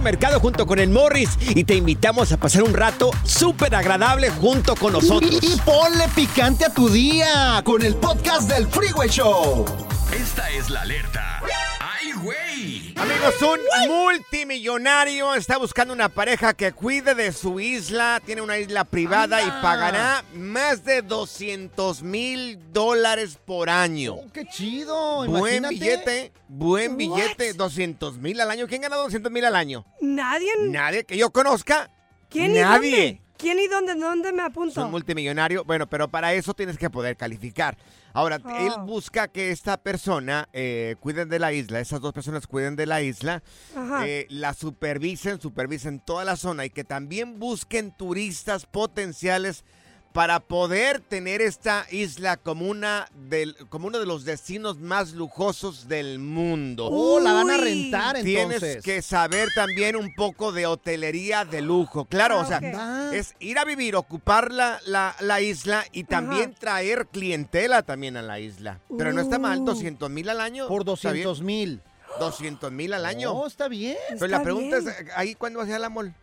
Mercado junto con el Morris y te invitamos a pasar un rato súper agradable junto con nosotros. Y, y ponle picante a tu día con el podcast del Freeway Show. Esta es la alerta. ¡Ay, güey! Amigos, un multimillonario está buscando una pareja que cuide de su isla. Tiene una isla privada y pagará más de 200 mil dólares por año. Oh, ¡Qué chido! Buen imagínate. billete, buen What? billete, 200 mil al año. ¿Quién gana 200 mil al año? Nadie. Nadie que yo conozca. ¿Quién Nadie. ¿Quién y dónde? ¿Dónde me apunto? Son multimillonarios. Bueno, pero para eso tienes que poder calificar. Ahora, él Oh. busca que esta persona eh, cuiden de la isla, esas dos personas cuiden de la isla, eh, la supervisen, supervisen toda la zona y que también busquen turistas potenciales para poder tener esta isla como, una del, como uno de los destinos más lujosos del mundo. Oh, la van a rentar entonces. Tienes que saber también un poco de hotelería de lujo. Claro, Ah, o sea, es ir a vivir, ocupar la, la- la isla y también Ajá. traer clientela también a la isla. Pero no está mal, Uh. 200 mil al año. por está bien. 200 mil. 200 mil al año. No, está bien. Pero la pregunta bien. es, ¿ahí cuándo vas a ir a la mall?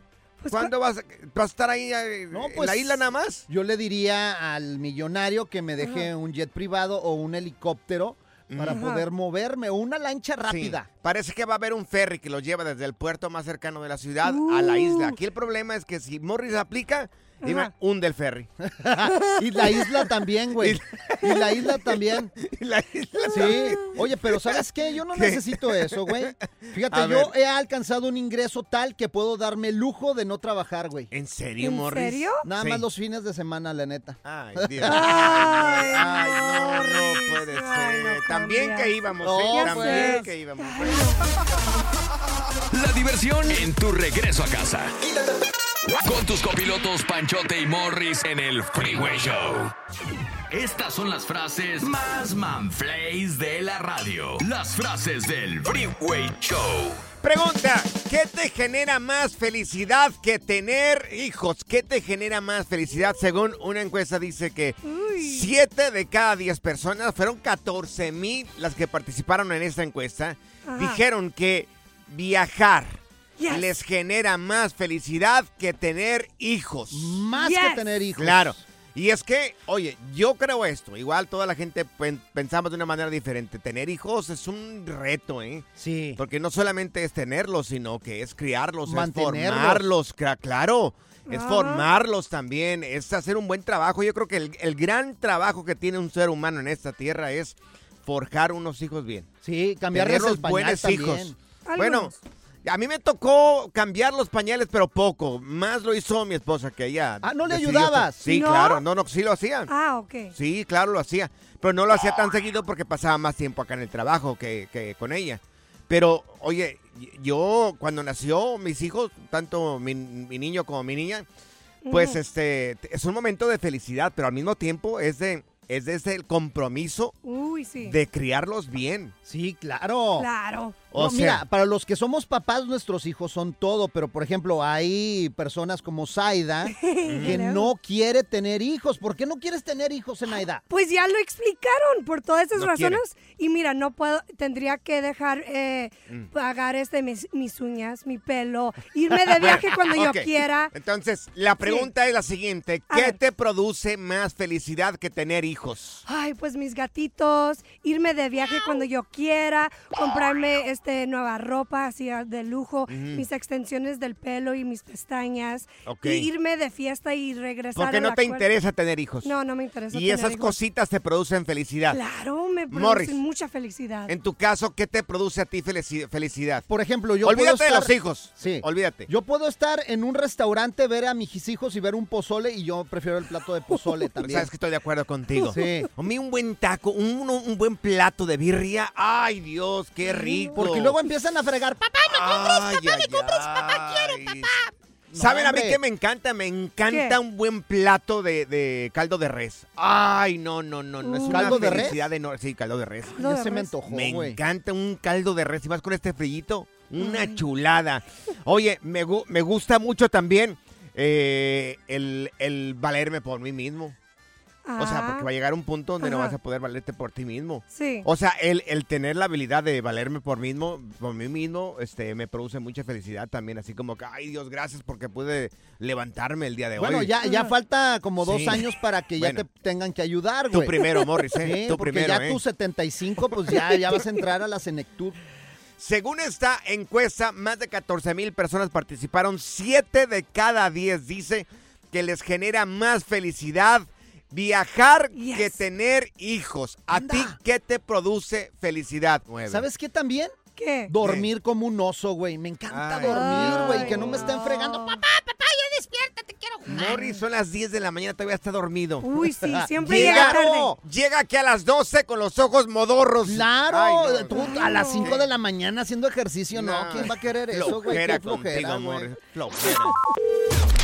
Pues, ¿Cuándo vas a, vas a estar ahí eh, No, en pues, la isla nada más? Yo le diría al millonario que me deje un jet privado o un helicóptero para Ajá. poder moverme o una lancha Sí. rápida. Parece que va a haber un ferry que los lleva desde el puerto más cercano de la ciudad a la isla. Uh. Aquí el problema es que si Morris aplica, dime, Ajá. hunde el ferry. Y la isla también, güey. Y la isla también. Y la isla Sí. Oye, pero ¿sabes qué? Yo no ¿Qué? necesito eso, güey. Fíjate, A yo ver. he alcanzado un ingreso tal que puedo darme el lujo de no trabajar, güey. ¿En serio, ¿En Morris? serio? Nada Sí. más los fines de semana, la neta. Ay, Dios. Ay, Ay, no, no puede ser. Ay, no También que íbamos, No, ¿eh? Ya También que íbamos. La diversión en tu regreso a casa. Con tus copilotos Panchote y Morris en el Freeway Show. Estas son las frases más manflays de la radio. Las frases del Freeway Show. Pregunta, ¿qué te genera más felicidad que tener hijos? ¿Qué te genera más felicidad? Según una encuesta dice que Uy. 7 de cada 10 personas, fueron 14 mil las que participaron en esta encuesta, Ajá. dijeron que viajar Yes. les genera más felicidad que tener hijos. Más Yes. que tener hijos. Claro. Y es que, oye, yo creo esto. Igual toda la gente pen- pensamos de una manera diferente. Tener hijos es un reto, ¿eh? Sí. Porque no solamente es tenerlos, sino que es criarlos, Mantenerlos. es formarlos, claro. Es Ah. formarlos también, es hacer un buen trabajo. Yo creo que el, el gran trabajo que tiene un ser humano en esta tierra es forjar unos hijos bien. Sí, cambiarles Tener el los pañal buenos también. hijos. Bueno. A mí me tocó cambiar los pañales, pero poco. Más lo hizo mi esposa que ella. Ah, ¿no le decidió ayudabas? Sí, ¿No? claro. No, no, sí lo hacía. Ah, ok. Sí, claro, lo hacía. Pero no lo hacía tan seguido porque pasaba más tiempo acá en el trabajo que, que con ella. Pero, oye, yo cuando nació mis hijos, tanto mi, mi niño como mi niña, pues Ujú. este es un momento de felicidad, pero al mismo tiempo es de es de ese el compromiso Uy, sí. de criarlos bien. Sí, claro. Claro. O No, sea- mira, para los que somos papás, nuestros hijos son todo, pero por ejemplo, hay personas como Zaida que no quiere tener hijos. ¿Por qué no quieres tener hijos, Zenaida? Pues ya lo explicaron por todas esas No razones. Y mira, no puedo, tendría que dejar eh, Mm. pagar este mis, mis uñas, mi pelo, irme de viaje cuando yo quiera. Entonces, la pregunta es la siguiente, ¿qué te produce más felicidad que tener hijos? Ay, pues mis gatitos, irme de viaje cuando yo quiera, comprarme este nueva ropa así ah, de lujo, mis extensiones del pelo y mis pestañas, y irme de fiesta y regresar. ¿Por qué a no la te interesa tener hijos? No, no me interesa. Y tener esas hijos. cositas te producen felicidad. Claro, me Morris. producen mucha felicidad. En tu caso, ¿qué te produce a ti felici- felicidad? Por ejemplo, yo Olvídate puedo de estar... los hijos. Sí. Olvídate. Yo puedo estar en un restaurante, ver a mis hijos y ver un pozole y yo prefiero el plato de pozole también. Sabes que estoy de acuerdo contigo. Sí. A mí un buen taco, un, un buen plato de birria. Ay, Dios, qué rico. Porque luego empiezan a fregar. Papá, me compres, papá, me compres, papá, quiero, papá. ¿Saben a mí qué me encanta? Me encanta ¿Qué? un buen plato de, de caldo de res. Ay, no, no, no, no. Es Uh. una ¿Caldo de res? felicidad enorme. Sí, caldo de res. De se me res. antojó, Me encanta un caldo de res y más con este frillito. Una chulada. Oye, me, me gusta mucho también eh, el, el valerme por mí mismo. O sea, porque va a llegar un punto donde no vas a poder valerte por ti mismo. Sí. O sea, el, el tener la habilidad de valerme por mismo, por mí mismo, este, me produce mucha felicidad también. Así como que, ay Dios, gracias porque pude levantarme el día de Bueno, hoy. ya, ya falta como dos Sí. años para que ya Bueno. te tengan que ayudar, Tú güey. primero, Morris, ¿eh? Sí, Tú porque primero, ya ¿eh? tú 75, pues ya, ya vas a entrar a la Senectud. Según esta encuesta, más de 14 mil personas participaron. Siete de cada 10 dice que les genera más felicidad viajar Yes. que tener hijos. ¿A Anda. ti qué te produce felicidad? Nueve. ¿Sabes qué también? ¿Qué? Dormir como un oso, güey. Me encanta Ay. dormir, güey. Que no me estén fregando. Papá, Morris, son las 10 de la mañana, todavía está dormido. Uy, sí, siempre Llega, llega tarde. llega aquí a las 12 con los ojos modorros. Claro, Ay, no. tú a las 5 de la mañana haciendo ejercicio, no, No. ¿quién va a querer eso, güey? Flojera Qué flojera, contigo, güey. Morris. Flojera.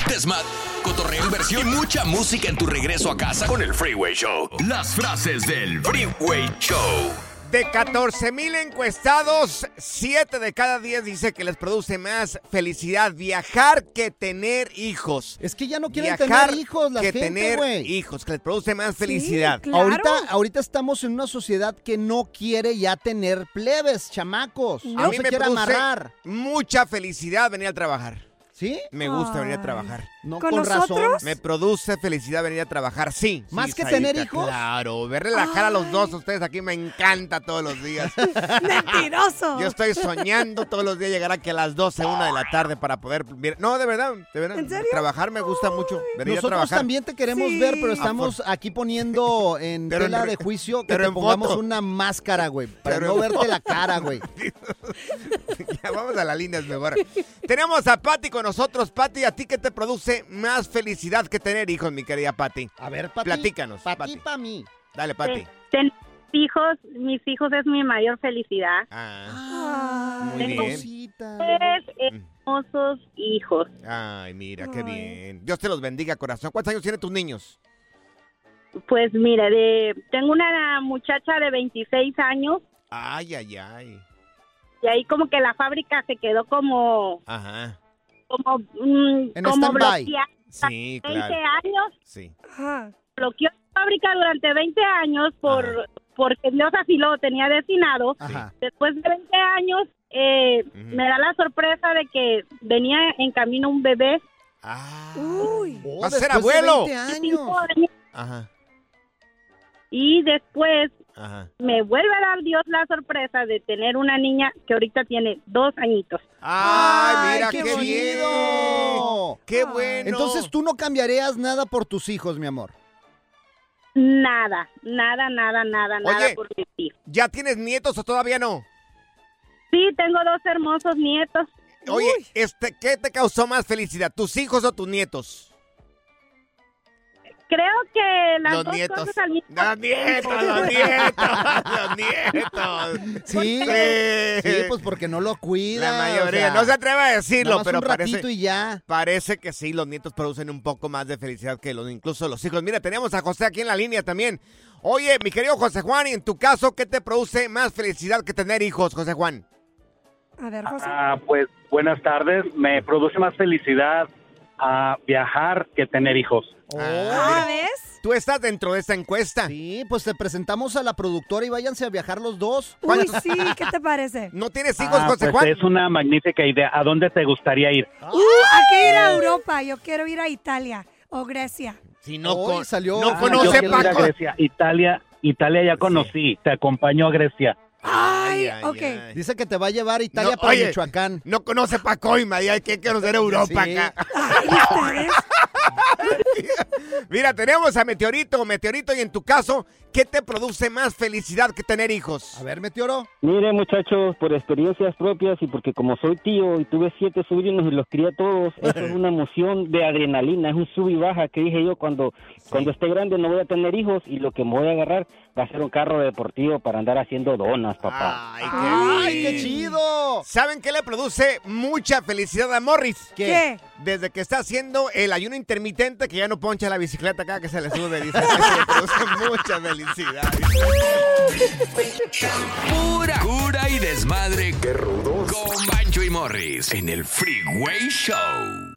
Desmat, cotorreo, inversión y mucha música en tu regreso a casa con el Freeway Show. Las frases del Freeway Show. De 14 mil encuestados, 7 de cada 10 dice que les produce más felicidad viajar que tener hijos. Es que ya no quieren Viajar tener hijos la que gente, tener güey. hijos, que les produce más felicidad. claro. Ahorita, ahorita estamos en una sociedad que no quiere ya tener plebes, chamacos. No. No A mí se me quiere produce amarrar. mucha felicidad venir a trabajar. ¿Sí? Me gusta venir a trabajar. No, ¿Con con, razón. nosotros? Me produce felicidad venir a trabajar, sí. ¿Más sí, que tener hijos? Claro, verle la cara a los dos a ustedes aquí me encanta todos los días. Mentiroso. Yo estoy soñando todos los días llegar aquí a las 12, una de la tarde para poder... ver- No, de verdad, de verdad. ¿En serio? Trabajar me gusta mucho. Venir a Nosotros trabajar. también te queremos Sí. ver, pero estamos aquí poniendo en Pero tela de juicio que pero te pongamos foto. una máscara, güey, para Pero no verte foto. la cara, güey. ya vamos a las líneas mejor. Tenemos a Patti con nosotros. Patti, ¿a ti qué te produce más felicidad que tener hijos, mi querida Patti? A ver, Pati. Platícanos, Para Pati. ti, para mí. Dale, Patti. Ten hijos, mis hijos es mi mayor felicidad. Ah, Ay, muy bien. Tres hermosos hijos. Ay, mira, qué Ay. bien. Dios te los bendiga, corazón. ¿Cuántos años tienen tus niños? Pues mira, de, tengo una muchacha de 26 años Ay, ay, ay. y ahí como que la fábrica se quedó como Ajá. Como mm, En como stand-by. bloqueada. Sí, 20 claro. años, Sí. Ajá. bloqueó la fábrica durante 20 años por porque Dios así lo tenía destinado. Ajá. Después de 20 años eh, me da la sorpresa de que venía en camino un bebé. Ah. Uy. Oh, ¡Va a ser después de abuelo! 20 cinco años. años, Ajá, Y después ajá. me vuelve a dar Dios la sorpresa de tener una niña que ahorita tiene dos añitos. ¡Ay, mira qué qué, bien! ¡Qué Ay. bueno! Entonces tú no cambiarías nada por tus hijos, mi amor. Nada, nada, nada, nada, nada Oye. por mis hijos. ¿Ya tienes nietos o todavía no? Sí, tengo dos hermosos nietos. Oye, este, ¿qué te causó más felicidad? ¿Tus hijos o tus nietos? Creo que las Los dos nietos. cosas al mismo Los nietos, los nietos, los nietos. Sí, Sí. sí, pues porque no lo cuida. La mayoría, o sea, no se atreve a decirlo, pero un ratito parece, y ya. parece que sí, los nietos producen un poco más de felicidad que los, incluso los hijos. Mira, tenemos a José aquí en la línea también. Oye, mi querido José Juan, y en tu caso, ¿qué te produce más felicidad que tener hijos, José Juan? A ver, José. Ah, pues buenas tardes. Me produce más felicidad a viajar que tener hijos. Ah, ¿ves? Tú estás dentro de esta encuesta. Sí, pues te presentamos a la productora y váyanse a viajar los dos. Uy, sí, ¿qué te parece? ¿No tienes Ah, pues es una magnífica idea. ¿A dónde te gustaría ir? Uh, hay que ir a Europa. Yo quiero ir a Italia o Grecia. Si no con- salió. no Ah, conoce yo ir a Paco. Grecia. Italia, Italia ya conocí. Te acompaño a Grecia. Ay, ok. Dice que te va a llevar a Italia No, para oye, Michoacán. No conoce Pacoima y hay que conocer Europa Sí. acá. Mira, tenemos a Meteorito. Meteorito, y en tu caso, ¿qué te produce más felicidad que tener hijos? A ver, Meteoro. Mire, muchachos, por experiencias propias y porque como soy tío y tuve siete sobrinos y los crié a todos, eso es una emoción de adrenalina, es un sub y baja que dije yo cuando, cuando esté grande no voy a tener hijos y lo que me voy a agarrar va a ser un carro deportivo para andar haciendo donas, papá. ¡Ay, ¡Ay, qué chido! ¿Saben qué le produce mucha felicidad a Morris? ¿Qué? Desde que está haciendo el ayuno intermitente, que ya no poncha la bicicleta acá, que se le sube, dice. Eso le produce mucha felicidad. Pura cura y desmadre. ¡Qué rudos! Con Bancho y Morris en el Freeway Show.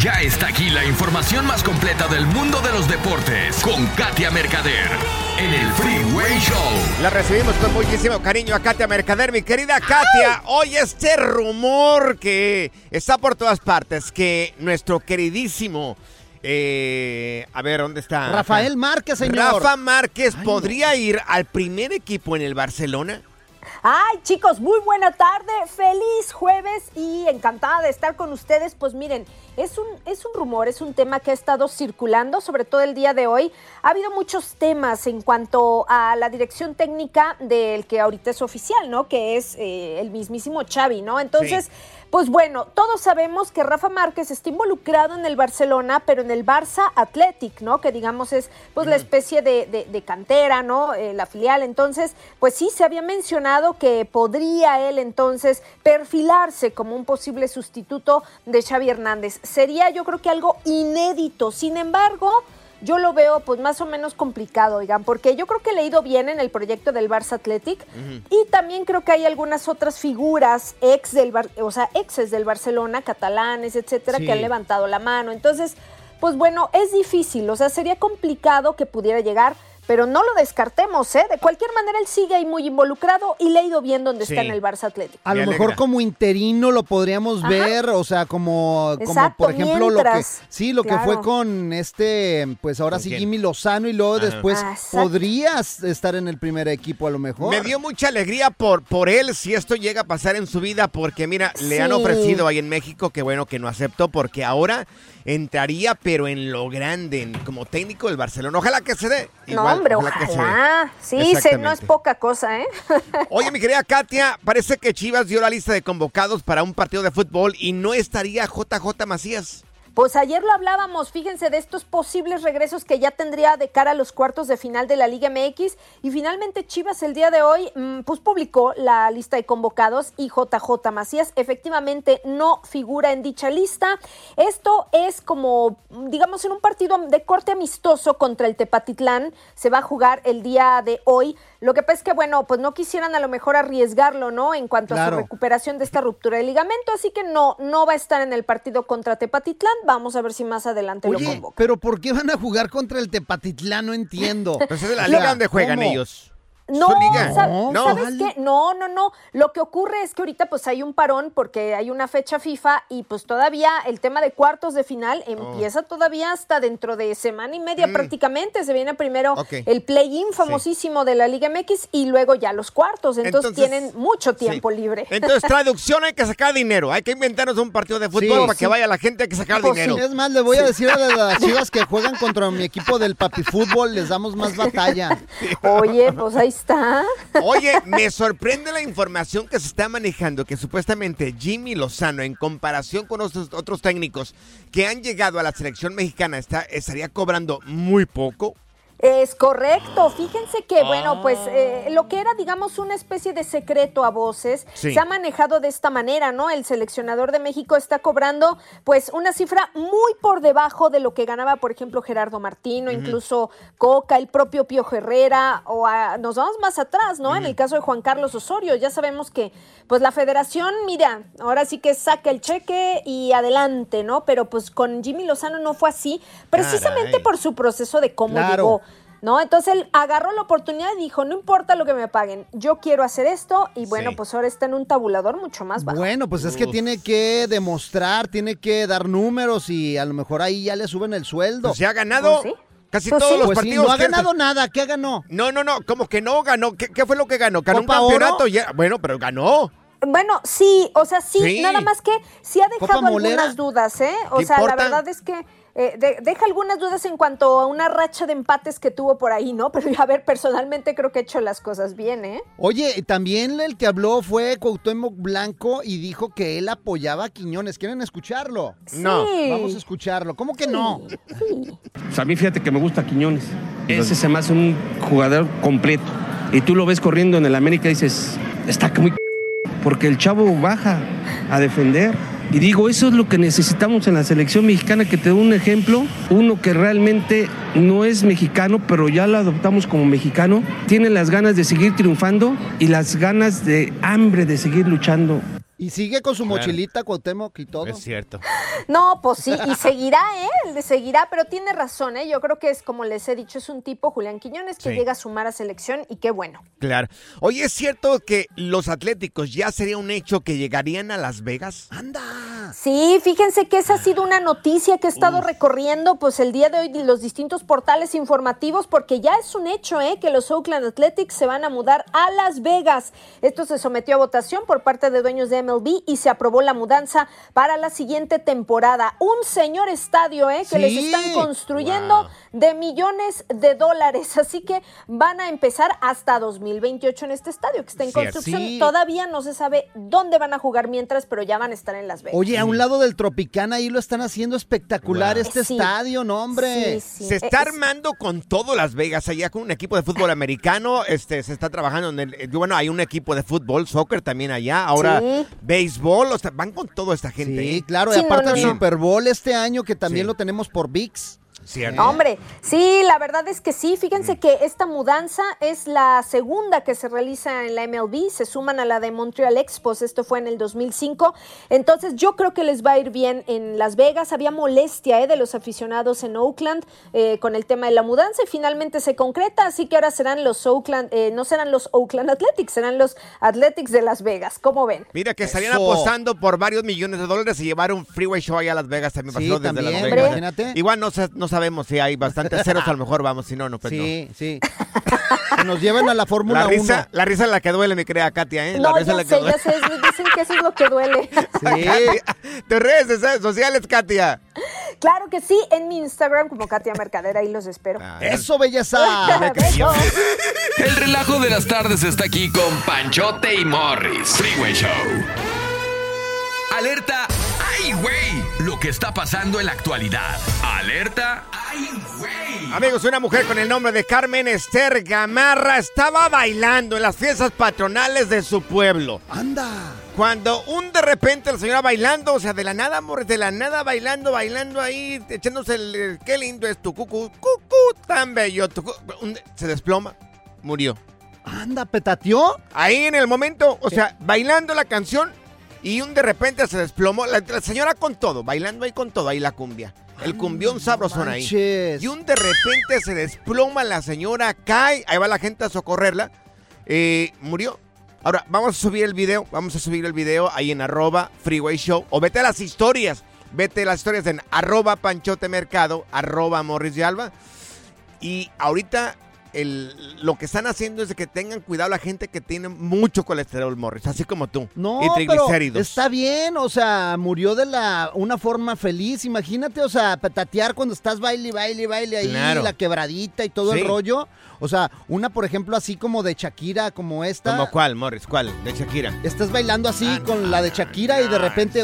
Ya está aquí la información más completa del mundo de los deportes con Katia Mercader en el Freeway Show. La recibimos con muchísimo cariño a Katia Mercader, mi querida Katia. Hoy este rumor que está por todas partes, que nuestro queridísimo... eh, a ver, ¿dónde está? Rafael Márquez, señor. Rafa Márquez podría ir al primer equipo en el Barcelona. Ay, chicos, muy buena tarde, feliz jueves y encantada de estar con ustedes. Pues miren, es un, es un rumor, es un tema que ha estado circulando, sobre todo el día de hoy. Ha habido muchos temas en cuanto a la dirección técnica del que ahorita es oficial, ¿no? Que es eh, el mismísimo Xavi, ¿no? Entonces... Sí. Pues bueno, todos sabemos que Rafa Márquez está involucrado en el Barcelona, pero en el Barça Athletic, ¿no? Que digamos es pues la especie de, de- de cantera, ¿no? Eh, la filial. Entonces, pues sí, se había mencionado que podría él entonces perfilarse como un posible sustituto de Xavi Hernández. Sería yo creo que algo inédito. Sin embargo, yo lo veo pues más o menos complicado, oigan, porque yo creo que he leído bien en el proyecto del Barça Athletic y también creo que hay algunas otras figuras ex del Bar- o sea, exes del Barcelona, catalanes, etcétera, Sí. que han levantado la mano. Entonces, pues bueno, es difícil, o sea, sería complicado que pudiera llegar, pero no lo descartemos, ¿eh? De cualquier manera, él sigue ahí muy involucrado y le ha ido bien donde está en el Barça Atlético. A lo mejor como interino lo podríamos Ajá. ver, o sea, como, como Exacto, por ejemplo lo que sí, lo que fue con este, pues ahora ¿Con sí quién? Jimmy Lozano y luego Ajá. después Ah, exacto. podrías estar en el primer equipo a lo mejor. Me dio mucha alegría por, por él si esto llega a pasar en su vida, porque mira, le han ofrecido ahí en México que bueno que no aceptó, porque ahora entraría, pero en lo grande, en- como técnico del Barcelona. Ojalá que se dé. No, hombre, que se dé. ojalá. Sí, se, no es poca cosa, ¿eh? Oye, mi querida Katia, parece que Chivas dio la lista de convocados para un partido de fútbol y no estaría JJ Macías. Pues ayer lo hablábamos, fíjense, de estos posibles regresos que ya tendría de cara a los cuartos de final de la Liga MX. Y finalmente Chivas el día de hoy mm, pues publicó la lista de convocados y JJ Macías efectivamente no figura en dicha lista. Esto es como, digamos, en un partido de corte amistoso contra el Tepatitlán. Se va a jugar el día de hoy. Lo que pasa es que, bueno, pues no quisieran a lo mejor arriesgarlo, ¿no? En cuanto a su recuperación de esta ruptura de ligamento. Así que no, no va a estar en el partido contra Tepatitlán. Vamos a ver si más adelante lo convoca. pero ¿por qué van a jugar contra el Tepatitlán? No entiendo. Pues es la liga donde juegan ¿cómo? ellos. No, Su liga. sa- No. ¿sabes qué? No, no, no. Lo que ocurre es que ahorita pues hay un parón porque hay una fecha FIFA y pues todavía el tema de cuartos de final empieza todavía hasta dentro de semana y media Oh. Mm. prácticamente. Se viene primero el play-in famosísimo de la Liga MX y luego ya los cuartos. Entonces, Entonces, tienen mucho tiempo libre. Entonces, traducción, hay que sacar dinero. Hay que inventarnos un partido de fútbol Sí, para que vaya la gente, hay que sacar Pues dinero. Es más, le voy a decir a las chivas que juegan contra mi equipo del papi fútbol, les damos más batalla. Oye, pues ahí Oye, me sorprende la información que se está manejando, que supuestamente Jimmy Lozano, en comparación con otros, otros técnicos que han llegado a la selección mexicana, está, estaría cobrando muy poco. Es correcto. Fíjense que, bueno, pues Ah. eh, lo que era, digamos, una especie de secreto a voces, Sí. se ha manejado de esta manera, ¿no? El seleccionador de México está cobrando, pues, una cifra muy por debajo de lo que ganaba, por ejemplo, Gerardo Martino, incluso Coca, el propio Pío Herrera, o a- nos vamos más atrás, ¿no? En el caso de Juan Carlos Osorio, ya sabemos que, pues, la federación, mira, ahora sí que saca el cheque y adelante, ¿no? Pero, pues, con Jimmy Lozano no fue así, precisamente Caray. por su proceso de cómo Claro. llegó. ¿No? Entonces él agarró la oportunidad y dijo, no importa lo que me paguen, yo quiero hacer esto y bueno, Sí. pues ahora está en un tabulador mucho más bajo. Bueno, pues es que Uf. tiene que demostrar, tiene que dar números y a lo mejor ahí ya le suben el sueldo. Pues se ha ganado Pues sí. Casi Pues todos sí. los Pues sí, partidos. no ha ganado nada, ¿qué ganó? No, no, no, como que no ganó. ¿Qué, qué fue lo que ganó? Ganó un campeonato. ya- Bueno, pero ganó. Bueno, sí, o sea, sí, Sí. nada más que sí ha ¿Copa dejado Molera? algunas dudas, ¿eh? O ¿Qué sea, la verdad es que eh, de- deja algunas dudas en cuanto a una racha de empates que tuvo por ahí, ¿no? Pero a ver, personalmente creo que ha hecho las cosas bien, ¿eh? Oye, también el que habló fue Cuauhtémoc Blanco y dijo que él apoyaba a Quiñones. ¿Quieren escucharlo? No. Sí. Vamos a escucharlo. ¿Cómo que no? Pues a mí fíjate que me gusta Quiñones. Ese se me hace un jugador completo. Y tú lo ves corriendo en el América y dices, está muy... Porque el chavo baja a defender. Y digo, eso es lo que necesitamos en la selección mexicana, que te dé un ejemplo. Uno que realmente no es mexicano, pero ya lo adoptamos como mexicano. Tiene las ganas de seguir triunfando y las ganas de hambre de seguir luchando. Y sigue con su Claro. mochilita Cuauhtémoc y todo. Es cierto. No, pues sí, y seguirá, ¿eh? Le seguirá, pero tiene razón, ¿eh? Yo creo que es, como les he dicho, es un tipo, Julián Quiñones, que Sí. llega a sumar a selección y qué bueno. Claro. Oye, ¿es cierto que los atléticos ya sería un hecho que llegarían a Las Vegas? ¡Anda! Sí, fíjense que esa ha sido una noticia que he estado recorriendo pues el día de hoy los distintos portales informativos porque ya es un hecho ¿eh? que los Oakland Athletics se van a mudar a Las Vegas. Esto se sometió a votación por parte de dueños de MLB y se aprobó la mudanza para la siguiente temporada. Un señor estadio ¿eh? que les están construyendo de millones de dólares. Así que van a empezar hasta 2028 en este estadio que está en construcción. Sí. Todavía no se sabe dónde van a jugar mientras, pero ya van a estar en Las Vegas. Oye, a un lado del Tropicana ahí lo están haciendo espectacular Wow. este Sí. estadio, ¿no, hombre? Sí, sí. Se está Es- armando con todo Las Vegas, allá con un equipo de fútbol americano, este, se está trabajando en el, eh, bueno, hay un equipo de fútbol, soccer también allá, ahora Sí. béisbol, o sea, van con toda esta gente. Sí, ¿eh? claro, Sí, y aparte no, no, el no. Super Bowl este año que también Sí. lo tenemos por VIX. Cierto. Hombre, sí, la verdad es que sí. Fíjense que esta mudanza es la segunda que se realiza en la MLB. Se suman a la de Montreal Expos. Esto fue en el 2005. Entonces, yo creo que les va a ir bien en Las Vegas. Había molestia eh, de los aficionados en Oakland eh, con el tema de la mudanza y finalmente se concreta. Así que ahora serán los Oakland, eh, no serán los Oakland Athletics, serán los Athletics de Las Vegas. ¿Cómo ven? Mira, que estarían Eso. apostando por varios millones de dólares y llevar un freeway show allá a Las Vegas también. Sí, pasó desde también, Las Vegas. imagínate. Igual no, sa- no sabemos si hay bastantes ceros, a lo mejor vamos, si no, no, pues Sí, sí. Que nos lleven a la. Fórmula La 1. risa, la risa es la que duele, mi querida Katia, ¿eh? La risa ya es la que duele. ya sé. Dicen que eso es lo que duele. Katia, Tus redes sociales, Katia. Claro que sí, en mi Instagram como Katia Mercader, ahí los espero. Eso, belleza. El relajo de las tardes está aquí con Panchote y Morris. Freeway Show. Alerta. ¡Ay, güey! Lo que está pasando en la actualidad. Alerta. ¡Ay, güey! Amigos, una mujer con el nombre de Carmen Esther Gamarra estaba bailando en las fiestas patronales de su pueblo. Anda. Cuando un de repente la señora bailando, o sea, de la nada, amor, de la nada bailando, bailando ahí, echándose el, el- qué lindo es tu cucu, cucu, tan bello, tu cu- un- se desploma, murió. Anda, petateó. Ahí en el momento, o sea, bailando la canción y un de repente se desplomó, la, la señora con todo, bailando ahí con todo, ahí la cumbia. El cumbión sabrosón ahí. Y un de repente se desploma la señora, cae, ahí va la gente a socorrerla, eh, murió. Ahora, vamos a subir el video, vamos a subir el video ahí en arroba freeway show, o vete a las historias, vete a las historias en arroba panchote mercado, arroba morris de alba. Y ahorita el, lo que están haciendo es de que tengan cuidado la gente que tiene mucho colesterol, Morris, así como tú. No, y pero triglicéridos. está bien, o sea, murió de la una forma feliz. Imagínate, o sea, petatear cuando estás baile, baile, baile ahí, Claro. la quebradita y todo Sí. el rollo. O sea, una, por ejemplo, así como de Shakira, como esta. ¿Como cuál, Morris? ¿Cuál? De Shakira. Estás bailando así con la de Shakira y de repente,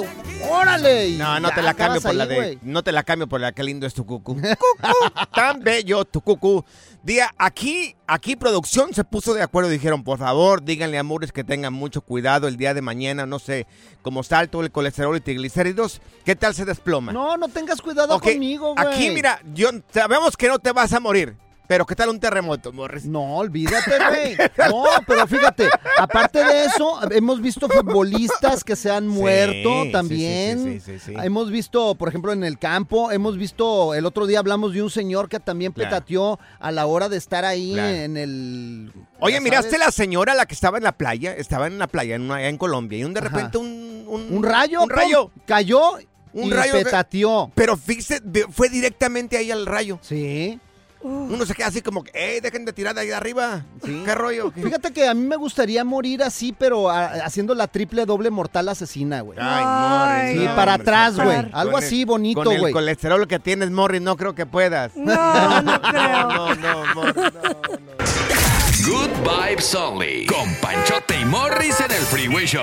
¡órale! No, no te la cambio por la de. No te la cambio por la que lindo es tu cucu. Cucu, tan bello tu cucu. Día, aquí, aquí producción se puso de acuerdo. Dijeron, por favor, díganle a que tengan mucho cuidado el día de mañana. No sé, como está alto el colesterol y triglicéridos. ¿Qué tal se desploma? No, no tengas cuidado conmigo, güey. Aquí, mira, yo, sabemos que no te vas a morir. Pero ¿qué tal un terremoto, Morris? No, olvídate, güey. No, pero fíjate, aparte de eso, hemos visto futbolistas que se han muerto sí, también. sí, sí. Hemos visto, por ejemplo, en el campo, hemos visto, el otro día hablamos de un señor que también Claro. petateó a la hora de estar ahí Claro. en el... Oye, ¿miraste sabes. la señora la que estaba en la playa? Estaba en la playa, en, una- en Colombia, y un de repente un, un, Un rayo, un rayo, pum, cayó un y rayo petateó. Pero fíjese, fue directamente ahí al rayo. Sí. Uno se queda así como que, ¡eh, dejen de tirar de ahí de arriba! ¿Qué rollo? ¿Qué? Fíjate que a mí me gustaría morir así, pero a- haciendo la triple doble mortal asesina, güey. Ay, Morris. Sí, no, para hombre, atrás, güey. Algo con el- así bonito, Con el güey. colesterol que tienes, Morris, no creo que puedas. No, no creo. No, no, Morris, no. Good vibes only. Con Panchote y Morris en el Freeway Show.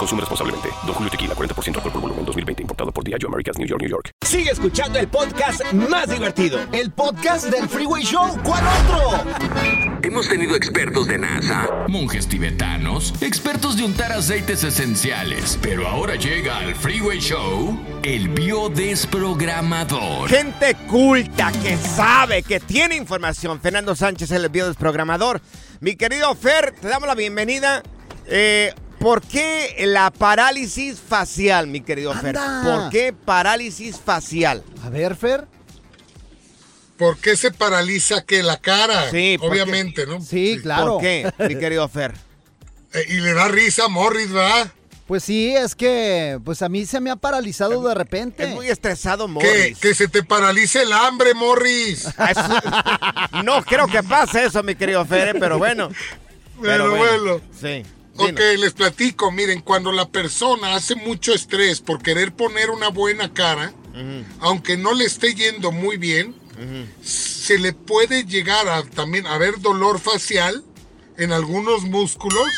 Consume responsablemente. Don Julio Tequila, 40% alcohol por volumen, 2020. Importado por Diageo Americas, New York, New York. Sigue escuchando el podcast más divertido. El podcast del Freeway Show. ¿Cuál otro? Hemos tenido expertos de NASA, monjes tibetanos, expertos de untar aceites esenciales. Pero ahora llega al Freeway Show el biodesprogramador. Gente culta que sabe, que tiene información. Fernando Sánchez, el biodesprogramador. Mi querido Fer, te damos la bienvenida. Eh, ¿Por qué la parálisis facial, mi querido Fer? ¿Por qué parálisis facial? A ver, Fer. ¿Por qué se paraliza que la cara? Sí, obviamente, ¿no? Sí, claro. ¿Por qué, mi querido Fer? Eh, y le da risa a Morris, ¿verdad? Pues sí, es que pues a mí se me ha paralizado de repente. Es muy estresado, Morris. que se te paralice el hambre, Morris. No creo que pase eso, mi querido Fer, pero bueno. Pero bueno. Sí. Ok, les platico. Miren, cuando la persona hace mucho estrés por querer poner una buena cara, aunque no le esté yendo muy bien, se le puede llegar a también a ver dolor facial en algunos músculos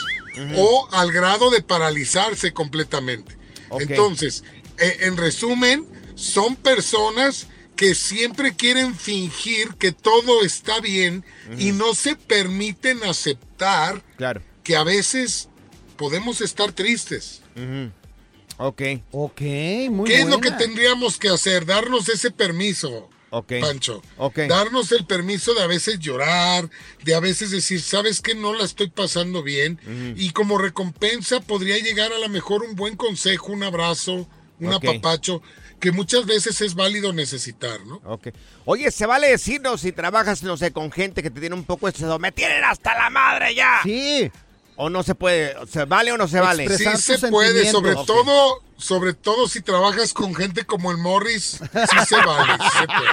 o al grado de paralizarse completamente. Entonces, eh, en resumen, son personas que siempre quieren fingir que todo está bien y no se permiten aceptar Claro. que a veces podemos estar tristes. Ok. Ok, muy ¿Qué es lo que tendríamos que hacer? Darnos ese permiso, Ok. Pancho. Ok. Darnos el permiso de a veces llorar, de a veces decir, ¿sabes que No la estoy pasando bien. Y como recompensa podría llegar a lo mejor un buen consejo, un abrazo, un Ok. apapacho, que muchas veces es válido necesitar, ¿no? Ok. Oye, ¿se vale decirnos si trabajas, no sé, con gente que te tiene un poco estresado? ¡Me tienen hasta la madre ya! Sí. ¿O no se puede? ¿Se vale o no se vale? Sí se puede, sobre todo, sobre todo si trabajas con gente como el Morris, sí se vale. sí se puede.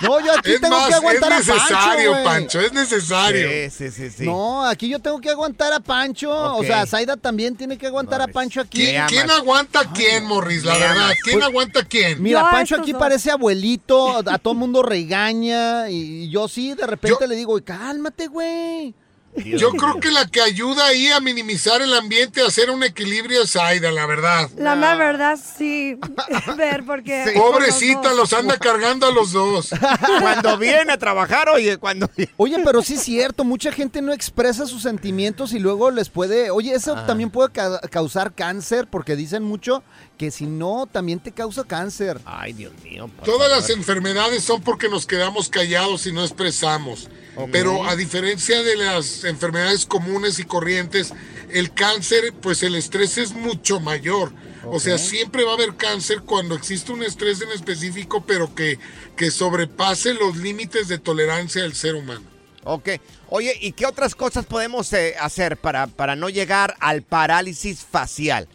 No, yo aquí Es tengo más, que aguantar es a necesario, Pancho, güey. Pancho, es necesario. Sí, sí, sí, sí. No, aquí yo tengo que aguantar a Pancho. O sea, Zaida también tiene que aguantar a Pancho aquí. ¿Quién, quién aguanta a quién, Morris? La verdad. ¿quién Pues- aguanta a quién? Mira, Yo Pancho aquí dos. parece abuelito, a todo mundo regaña y yo sí, de repente Yo- le digo, cálmate, güey. Yo creo que la que ayuda ahí a minimizar el ambiente, a hacer un equilibrio es Aida, la verdad. La más verdad, sí. Ver, porque. Sí. Pobrecita, los anda cargando a los dos. Cuando viene a trabajar, oye, cuando... Oye, pero sí es cierto, mucha gente no expresa sus sentimientos y luego les puede, oye, eso Ah. también puede ca- causar cáncer porque dicen mucho que si no, también te causa cáncer. Ay, Dios mío. Todas favor. las enfermedades son porque nos quedamos callados y no expresamos. Pero a diferencia de las enfermedades comunes y corrientes, el cáncer, pues el estrés es mucho mayor. O sea, siempre va a haber cáncer cuando existe un estrés en específico, pero que, que sobrepase los límites de tolerancia del ser humano. Ok. Oye, ¿y qué otras cosas podemos eh, hacer para, para no llegar al parálisis facial?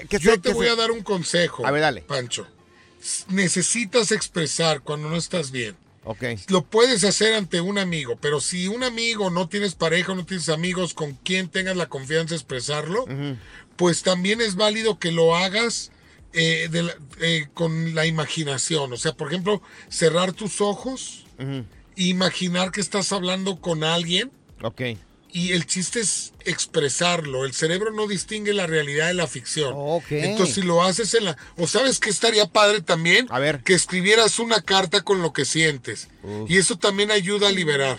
¿Qué, qué Yo te qué voy a dar un consejo, A ver, dale. Pancho. Necesitas expresar cuando no estás bien. Lo puedes hacer ante un amigo, pero si un amigo no tienes pareja, no tienes amigos con quien tengas la confianza de expresarlo, pues también es válido que lo hagas eh, de la- eh, con la imaginación. O sea, por ejemplo, cerrar tus ojos, imaginar que estás hablando con alguien Ok. Y el chiste es expresarlo. El cerebro no distingue la realidad de la ficción. Ok. Entonces, si lo haces en la... O sabes que estaría padre también A ver. que escribieras una carta con lo que sientes. Y eso también ayuda a liberar.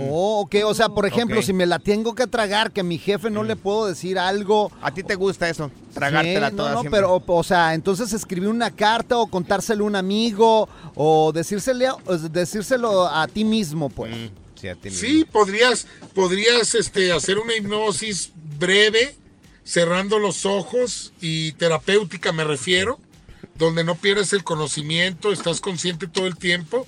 Oh, ok, o sea, por ejemplo, si me la tengo que tragar, que a mi jefe no le puedo decir algo. ¿A ti te gusta eso? Tragártela Sí, toda No, no, siempre. pero, o, sea, entonces escribir una carta o contárselo a un amigo o decírselo, decírselo a ti mismo, pues. Mm, sí, podrías, podrías este, hacer una hipnosis breve, cerrando los ojos y terapéutica me refiero, donde no pierdes el conocimiento, estás consciente todo el tiempo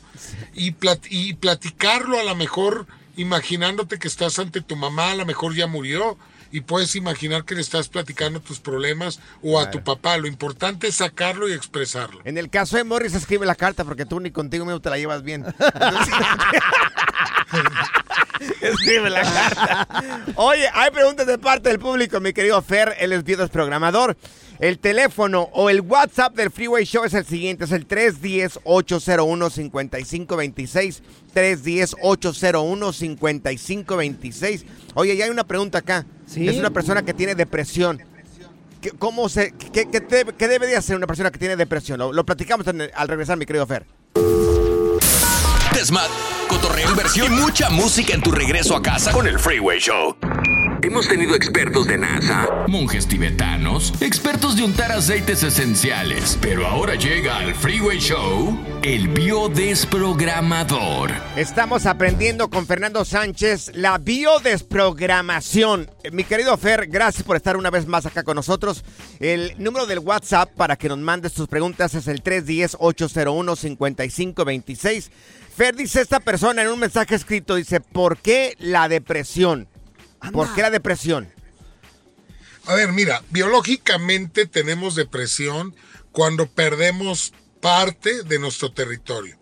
y, plat- y platicarlo a lo mejor imaginándote que estás ante tu mamá, a lo mejor ya murió y puedes imaginar que le estás platicando tus problemas o a tu papá. Lo importante es sacarlo y expresarlo. En el caso de Morris, escribe la carta porque tú ni contigo mismo te la llevas bien. Entonces- escribe la carta. Oye, hay preguntas de parte del público, mi querido Fer, él es programador. El teléfono o el WhatsApp del Freeway Show es el siguiente, es el 310-801-5526. 310-801-5526. Oye, ya hay una pregunta acá. Sí. Es una persona que tiene depresión. ¿qué- ¿cómo se, qué, qué qué debe de hacer una persona que tiene depresión? Lo, lo platicamos en el- al regresar, mi querido Fer. Desmat, cotorreo, inversión y mucha música en tu regreso a casa con el Freeway Show. Hemos tenido expertos de NASA, monjes tibetanos, expertos de untar aceites esenciales, pero ahora llega al Freeway Show el biodesprogramador. Estamos aprendiendo con Fernando Sánchez la biodesprogramación. Mi querido Fer, gracias por estar una vez más acá con nosotros. El número del WhatsApp para que nos mandes tus preguntas es el 310-801-5526. Fer dice esta persona en un mensaje escrito, dice, ¿por qué la depresión? ¿Por qué la depresión? A ver, mira, biológicamente tenemos depresión cuando perdemos parte de nuestro territorio.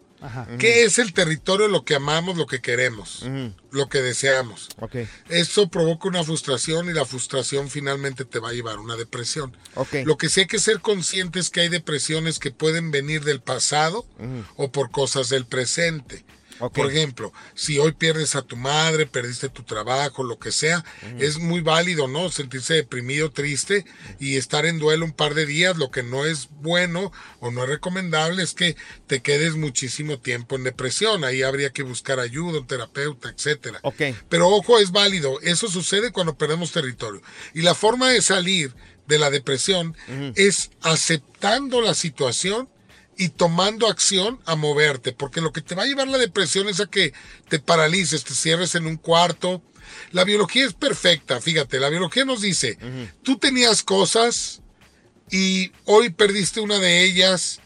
¿Qué es el territorio? Lo que amamos, lo que queremos, lo que deseamos. Ok. Eso provoca una frustración y la frustración finalmente te va a llevar a una depresión. Ok. Lo que sí hay que ser conscientes es que hay depresiones que pueden venir del pasado o por cosas del presente. Por ejemplo, si hoy pierdes a tu madre, perdiste tu trabajo, lo que sea, es muy válido, ¿no? Sentirse deprimido, triste y estar en duelo un par de días. Lo que no es bueno o no es recomendable es que te quedes muchísimo tiempo en depresión. Ahí habría que buscar ayuda, un terapeuta, etcétera. Ok. Pero ojo, es válido. Eso sucede cuando perdemos territorio. Y la forma de salir de la depresión es aceptando la situación y tomando acción a moverte. Porque lo que te va a llevar la depresión es a que te paralices, te cierres en un cuarto. La biología es perfecta, fíjate. La biología nos dice, tú tenías cosas y hoy perdiste una de ellas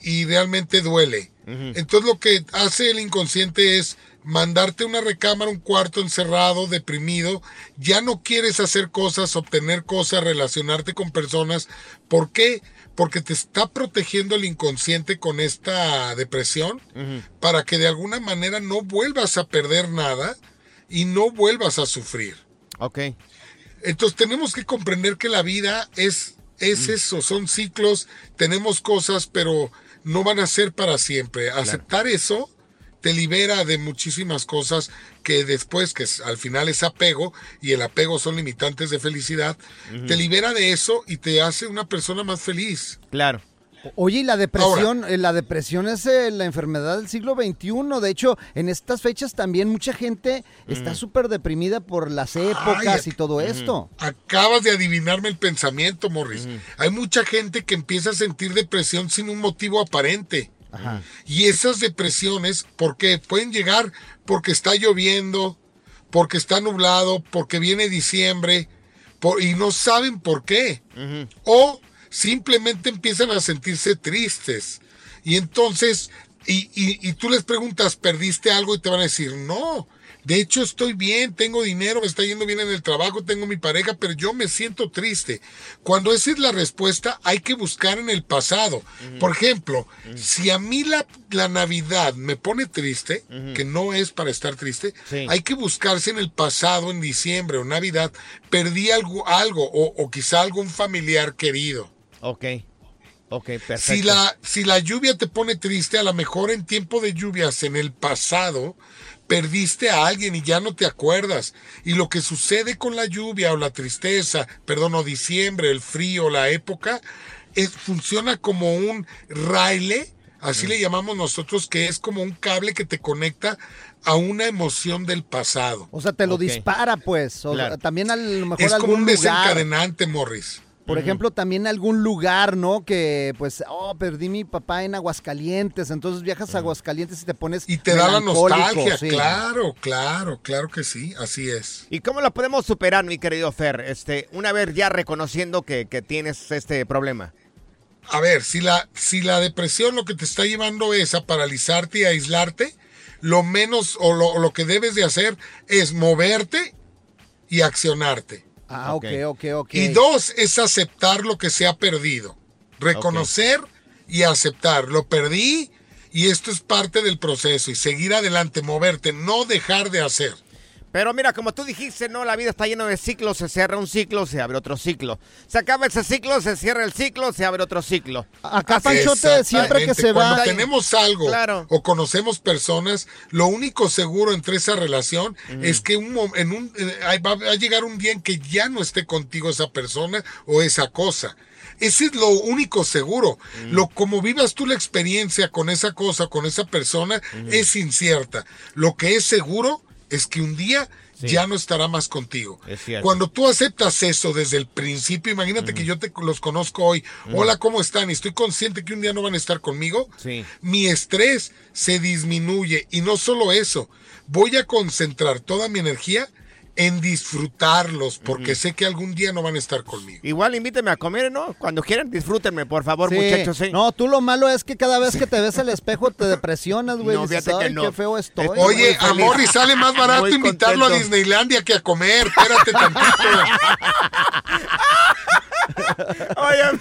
y realmente duele. Entonces lo que hace el inconsciente es mandarte una recámara, un cuarto encerrado, deprimido. Ya no quieres hacer cosas, obtener cosas, relacionarte con personas. ¿Por qué? Porque te está protegiendo el inconsciente con esta depresión para que de alguna manera no vuelvas a perder nada y no vuelvas a sufrir. Ok. Entonces tenemos que comprender que la vida es, es eso, son ciclos, tenemos cosas, pero no van a ser para siempre. Aceptar eso te libera de muchísimas cosas que después, que al final es apego, y el apego son limitantes de felicidad, te libera de eso y te hace una persona más feliz. Claro. Oye, y la depresión, eh, la depresión es eh, la enfermedad del siglo XXI. De hecho, en estas fechas también mucha gente está súper deprimida por las épocas Ay, y todo esto. Acabas de adivinarme el pensamiento, Morris. Hay mucha gente que empieza a sentir depresión sin un motivo aparente. Y esas depresiones, ¿por qué? Pueden llegar porque está lloviendo, porque está nublado, porque viene diciembre, por- y no saben por qué. O simplemente empiezan a sentirse tristes. Y entonces, y, y- y tú les preguntas, ¿perdiste algo? Y te van a decir, no. De hecho, estoy bien, tengo dinero, me está yendo bien en el trabajo, tengo mi pareja, pero yo me siento triste. Cuando esa es la respuesta, hay que buscar en el pasado. Por ejemplo, si a mí la, la Navidad me pone triste, que no es para estar triste, Sí. hay que buscarse en el pasado, en diciembre o Navidad, perdí algo, algo o, o quizá algún familiar querido. Ok. Ok, perfecto. Si la, si la lluvia te pone triste, a lo mejor en tiempo de lluvias en el pasado perdiste a alguien y ya no te acuerdas. Y lo que sucede con la lluvia o la tristeza, perdón, o diciembre, el frío, la época, es, funciona como un raile, así le llamamos nosotros, que es como un cable que te conecta a una emoción del pasado. O sea, te lo dispara, pues. O Claro. también a lo mejor Es como algún un lugar. desencadenante, Morris. Por ejemplo, también algún lugar, ¿no? Que, pues, oh, perdí mi papá en Aguascalientes. Entonces viajas a Aguascalientes y te pones. Y te da la nostalgia, sí. claro, claro, claro que sí, así es. ¿Y cómo lo podemos superar, mi querido Fer? Este, una vez ya reconociendo que, que tienes este problema. A ver, si la, si la depresión lo que te está llevando es a paralizarte y a aislarte, lo menos o lo, o lo que debes de hacer es moverte y accionarte. Ah, ok, ok, ok. Y dos, es aceptar lo que se ha perdido. Reconocer y aceptar. Lo perdí y esto es parte del proceso. Y seguir adelante, moverte, no dejar de hacer. Pero mira, como tú dijiste, no, la vida está llena de ciclos, se cierra un ciclo, se abre otro ciclo. Se acaba ese ciclo, se cierra el ciclo, se abre otro ciclo. Acá, Panchote, siempre que se Cuando va... tenemos algo Claro. o conocemos personas, lo único seguro entre esa relación es que un, en un, eh, va a llegar un día en que ya no esté contigo esa persona o esa cosa. Ese es lo único seguro. Lo como vivas tú la experiencia con esa cosa, con esa persona, es incierta. Lo que es seguro es que un día Sí. ya no estará más contigo. Cuando tú aceptas eso desde el principio, imagínate que yo te los conozco hoy. Hola, ¿cómo están? Y estoy consciente que un día no van a estar conmigo. Sí. Mi estrés se disminuye y no solo eso, voy a concentrar toda mi energía en disfrutarlos porque sé que algún día no van a estar conmigo. Igual invíteme a comer, ¿no? Cuando quieran, disfrútenme, por favor, Sí. muchachos. ¿sí? No, tú lo malo es que cada vez que te ves al espejo te depresionas, güey. No, Dices, fíjate que "Ay, no. qué feo estoy. Oye, güey". a Morris sale más barato Muy invitarlo a. Disneylandia que a comer. Espérate tantito. Óyeme,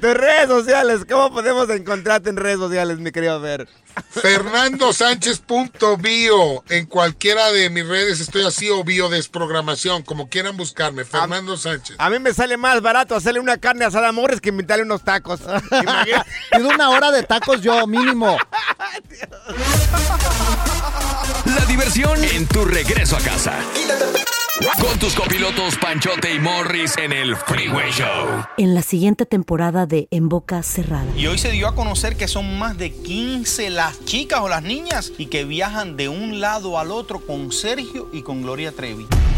tus redes sociales, ¿cómo podemos encontrarte en redes sociales, mi querido Ver? FernandoSánchez.bio. En cualquiera de mis redes estoy así o bio desprogramación, como quieran buscarme. Fernando Sánchez. A mí me sale más barato hacerle una carne asada a Morris que invitarle unos tacos. Pido una hora de tacos yo, mínimo. La diversión en tu regreso a casa. Con tus copilotos Panchote y Morris en el Freeway Show. En la siguiente temporada de En Boca Cerrada. Y hoy se dio a conocer que son más de 15 las chicas o las niñas y que viajan de un lado al otro con Sergio y con Gloria Trevi.